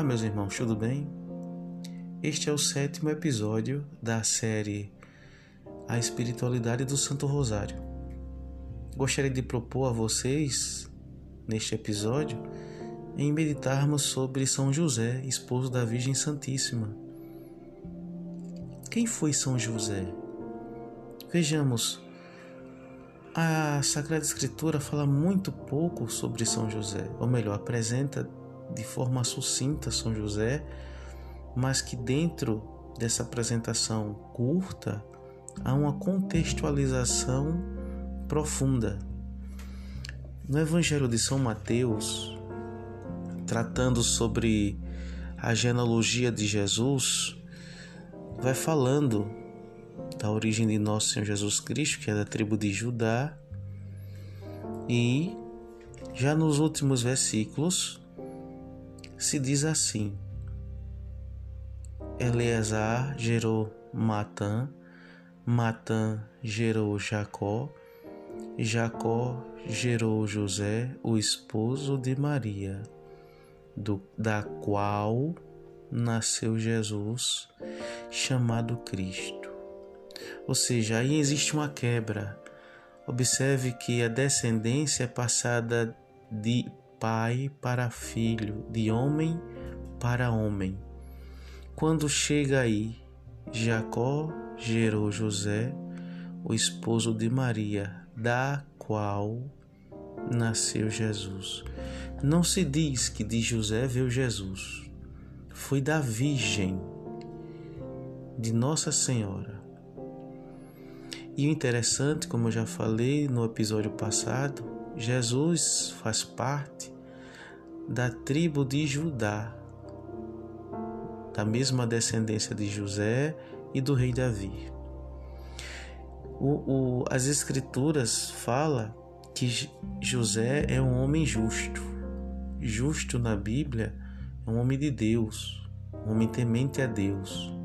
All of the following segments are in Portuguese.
Olá, meus irmãos, tudo bem? Este é o sétimo episódio da série A Espiritualidade do Santo Rosário. Gostaria de propor a vocês, neste episódio, em meditarmos sobre São José, esposo da Virgem Santíssima. Quem foi São José? Vejamos, a Sagrada Escritura fala muito pouco sobre São José, ou melhor, apresenta de forma sucinta São José, mas que dentro dessa apresentação curta há uma contextualização profunda. No Evangelho de São Mateus, tratando sobre a genealogia de Jesus, vai falando da origem de nosso Senhor Jesus Cristo, que é da tribo de Judá, e já nos últimos versículos se diz assim: Eleazar gerou Matã, Matã gerou Jacó, Jacó gerou José, o esposo de Maria, do, da qual nasceu Jesus, chamado Cristo. Ou seja, aí existe uma quebra. Observe que a descendência é passada de pai para filho, de homem para homem. Quando chega aí, Jacó gerou José, o esposo de Maria, da qual nasceu Jesus. Não se diz que de José veio Jesus, foi da Virgem, de Nossa Senhora. E o interessante, como eu já falei no episódio passado, Jesus faz parte da tribo de Judá, da mesma descendência de José e do rei Davi. O, o, as escrituras falam que José é um homem justo. Justo na Bíblia é um homem de Deus, um homem temente a Deus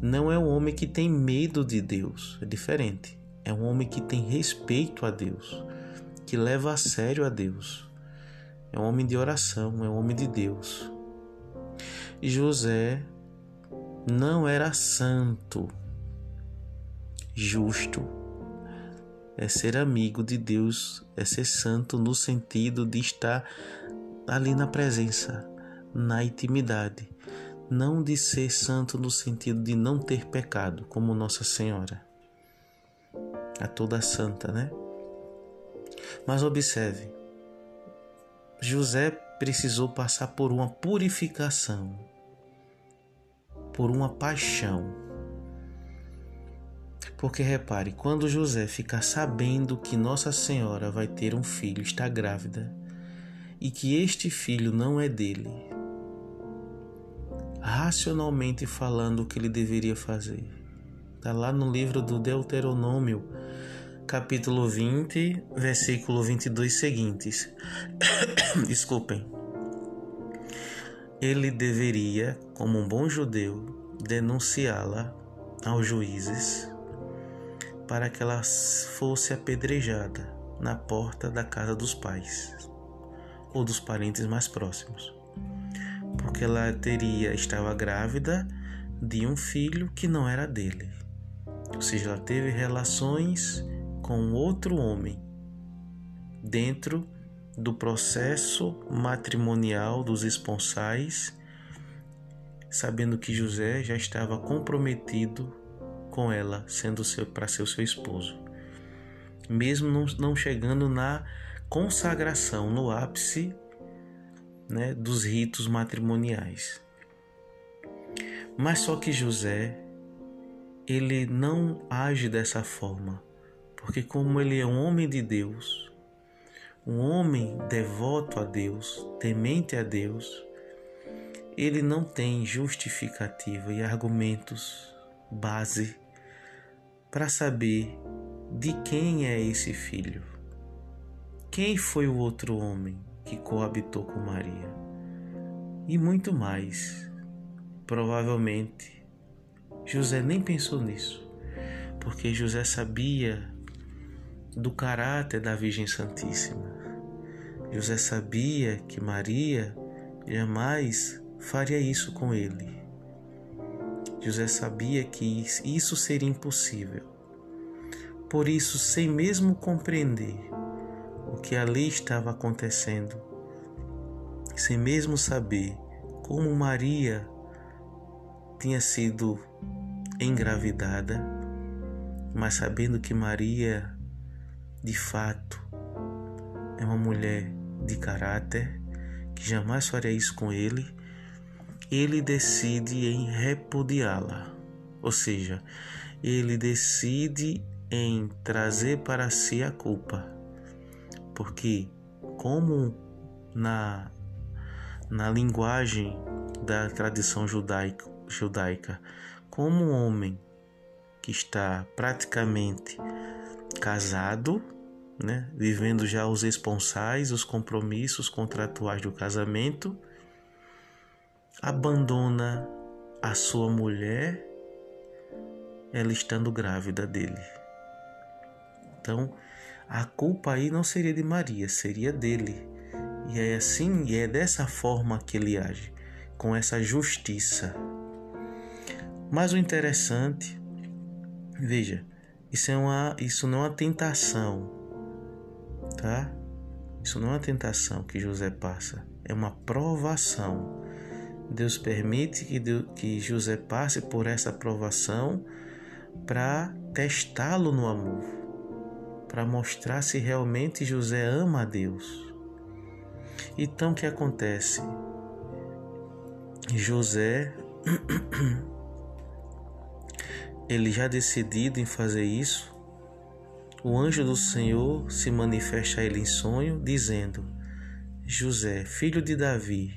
não é um homem que tem medo de Deus, é diferente. É um homem que tem respeito a Deus, que leva a sério a Deus. É um homem de oração, é um homem de Deus. E José não era santo, justo. É ser amigo de Deus, é ser santo no sentido de estar ali na presença, na intimidade não de ser santo no sentido de não ter pecado, como Nossa Senhora, a toda santa, né? Mas observe, José precisou passar por uma purificação, por uma paixão. Porque repare, quando José ficar sabendo que Nossa Senhora vai ter um filho, está grávida, e que este filho não é dele, racionalmente falando o que ele deveria fazer. Está lá no livro do Deuteronômio, capítulo 20, versículo 22 seguintes. Desculpem. Ele deveria, como um bom judeu, denunciá-la aos juízes para que ela fosse apedrejada na porta da casa dos pais ou dos parentes mais próximos porque ela teria estava grávida de um filho que não era dele. Ou seja, ela teve relações com outro homem dentro do processo matrimonial dos esponsais, sabendo que José já estava comprometido com ela, sendo para ser seu esposo. Mesmo não, não chegando na consagração, no ápice né, dos ritos matrimoniais. Mas só que José, ele não age dessa forma, porque como ele é um homem de Deus, um homem devoto a Deus, temente a Deus, ele não tem justificativa e argumentos base para saber de quem é esse filho. Quem foi o outro homem? que coabitou com Maria. E muito mais. Provavelmente José nem pensou nisso, porque José sabia do caráter da Virgem Santíssima. José sabia que Maria jamais faria isso com ele. José sabia que isso seria impossível. Por isso, sem mesmo compreender o que ali estava acontecendo, sem mesmo saber como Maria tinha sido engravidada, mas sabendo que Maria, de fato, é uma mulher de caráter, que jamais faria isso com ele, ele decide em repudiá-la. Ou seja, ele decide em trazer para si a culpa. Porque, como na, na linguagem da tradição judaica, judaica, como um homem que está praticamente casado, né, vivendo já os esponsais, os compromissos contratuais do casamento, abandona a sua mulher, ela estando grávida dele. Então, a culpa aí não seria de Maria, seria dele. E é assim, e é dessa forma que ele age, com essa justiça. Mas o interessante, veja, isso, é uma, isso não é uma tentação, tá? Isso não é uma tentação que José passa, é uma provação. Deus permite que, Deus, que José passe por essa provação para testá-lo no amor, para mostrar se realmente José ama a Deus. Então o que acontece? José ele já decidido em fazer isso, o anjo do Senhor se manifesta a ele em sonho, dizendo: José, filho de Davi,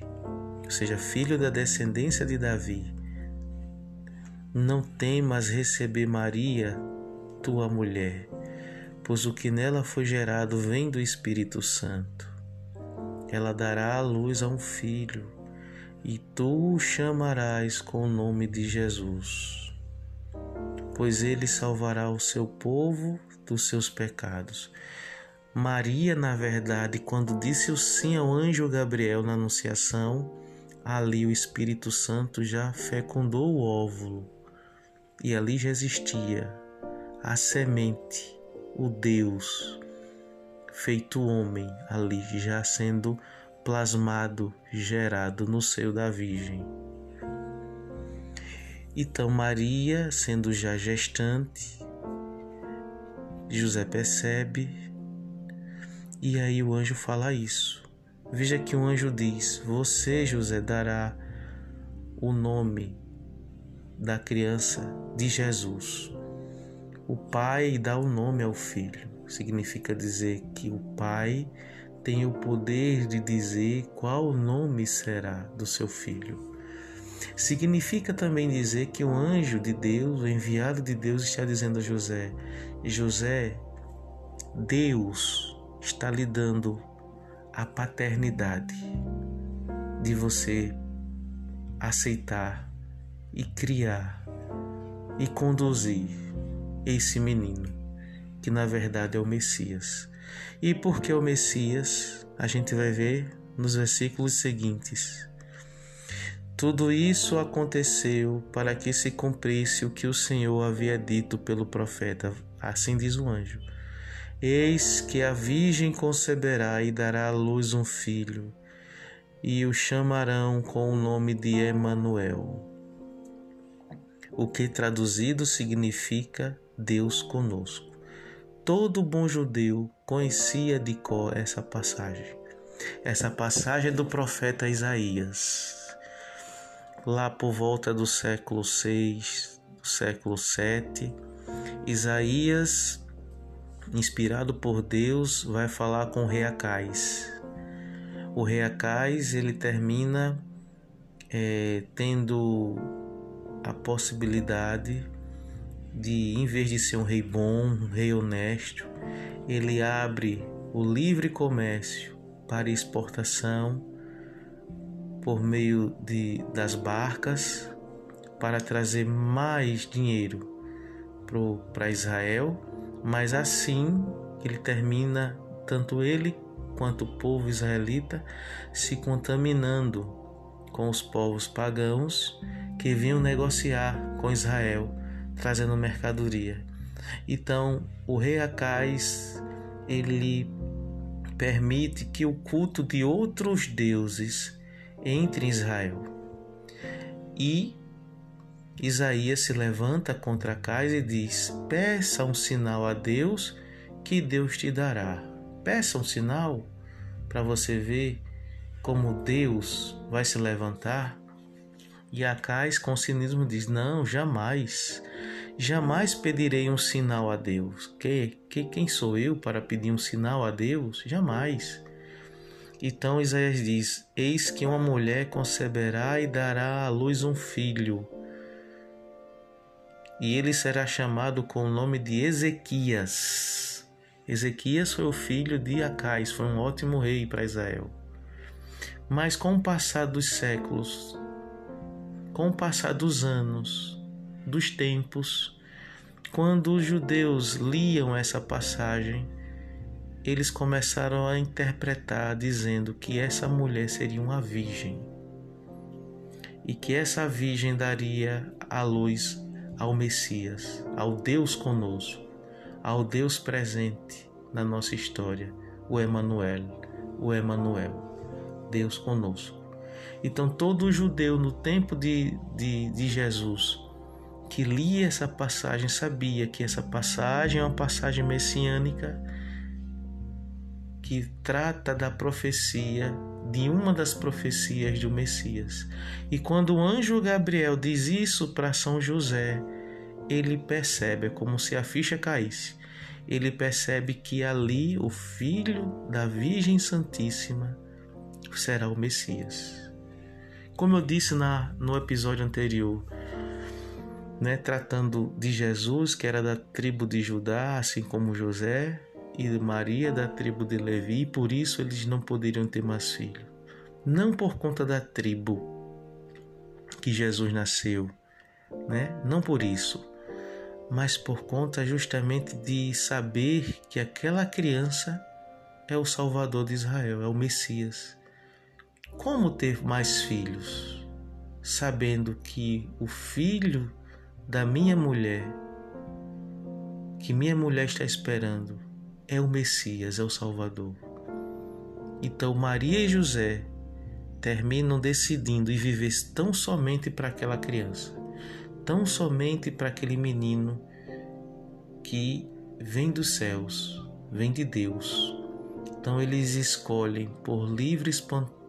ou seja, filho da descendência de Davi, não temas receber Maria, tua mulher, pois o que nela foi gerado vem do Espírito Santo. Ela dará à luz a um filho, e tu o chamarás com o nome de Jesus pois ele salvará o seu povo dos seus pecados. Maria, na verdade, quando disse o sim ao anjo Gabriel na Anunciação, ali o Espírito Santo já fecundou o óvulo e ali já existia a semente, o Deus feito homem, ali já sendo plasmado, gerado no seio da Virgem. Então, Maria, sendo já gestante, José percebe, e aí o anjo fala isso. Veja que o anjo diz: Você, José, dará o nome da criança de Jesus. O pai dá o nome ao filho. Significa dizer que o pai tem o poder de dizer qual o nome será do seu filho. Significa também dizer que o anjo de Deus, o enviado de Deus, está dizendo a José: José, Deus está lhe dando a paternidade de você aceitar e criar e conduzir esse menino, que na verdade é o Messias. E porque é o Messias, a gente vai ver nos versículos seguintes. Tudo isso aconteceu para que se cumprisse o que o Senhor havia dito pelo profeta. Assim diz o anjo: Eis que a Virgem conceberá e dará à luz um filho, e o chamarão com o nome de Emanuel. O que traduzido significa Deus conosco. Todo bom judeu conhecia de cor essa passagem. Essa passagem é do profeta Isaías lá por volta do século 6, do século 7, Isaías, inspirado por Deus, vai falar com o rei Acais. O rei Acais ele termina é, tendo a possibilidade de, em vez de ser um rei bom, um rei honesto, ele abre o livre comércio para exportação por meio de, das barcas para trazer mais dinheiro para Israel, mas assim ele termina, tanto ele quanto o povo israelita se contaminando com os povos pagãos que vinham negociar com Israel, trazendo mercadoria. Então, o rei Acais, ele permite que o culto de outros deuses entre Israel. E Isaías se levanta contra Acais e diz: Peça um sinal a Deus que Deus te dará. Peça um sinal para você ver como Deus vai se levantar. E Acais com cinismo diz: Não, jamais. Jamais pedirei um sinal a Deus. Que, que quem sou eu para pedir um sinal a Deus? Jamais. Então Isaías diz: Eis que uma mulher conceberá e dará à luz um filho e ele será chamado com o nome de Ezequias. Ezequias foi o filho de Acais, foi um ótimo rei para Israel. Mas com o passar dos séculos, com o passar dos anos, dos tempos, quando os judeus liam essa passagem, eles começaram a interpretar dizendo que essa mulher seria uma virgem e que essa virgem daria à luz ao Messias, ao Deus conosco, ao Deus presente na nossa história, o Emanuel, o Emanuel, Deus conosco. Então todo judeu no tempo de, de, de Jesus que lia essa passagem sabia que essa passagem é uma passagem messiânica que trata da profecia de uma das profecias do Messias. E quando o anjo Gabriel diz isso para São José, ele percebe, é como se a ficha caísse. Ele percebe que ali o filho da Virgem Santíssima será o Messias. Como eu disse na, no episódio anterior, né, tratando de Jesus, que era da tribo de Judá, assim como José, e Maria da tribo de Levi, e por isso eles não poderiam ter mais filho. Não por conta da tribo que Jesus nasceu, né? Não por isso, mas por conta justamente de saber que aquela criança é o Salvador de Israel, é o Messias. Como ter mais filhos, sabendo que o filho da minha mulher, que minha mulher está esperando, é o Messias, é o Salvador. Então Maria e José terminam decidindo e viver tão somente para aquela criança, tão somente para aquele menino que vem dos céus, vem de Deus. Então eles escolhem por livre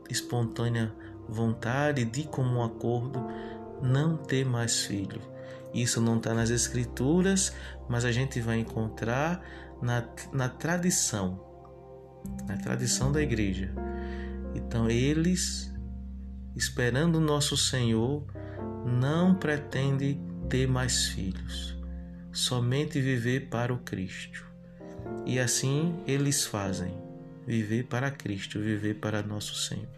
espontânea vontade de comum acordo não ter mais filho. Isso não está nas escrituras, mas a gente vai encontrar na, na tradição, na tradição da igreja. Então, eles, esperando o nosso Senhor, não pretendem ter mais filhos, somente viver para o Cristo. E assim eles fazem, viver para Cristo, viver para nosso Senhor.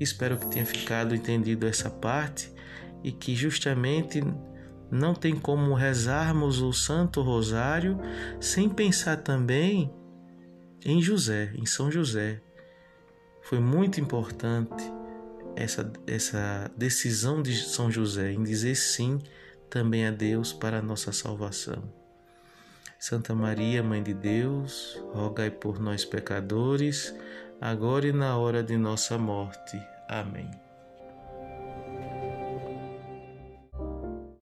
Espero que tenha ficado entendido essa parte e que justamente não tem como rezarmos o Santo Rosário sem pensar também em José, em São José. Foi muito importante essa, essa decisão de São José em dizer sim também a Deus para a nossa salvação. Santa Maria, Mãe de Deus, rogai por nós pecadores, agora e na hora de nossa morte. Amém.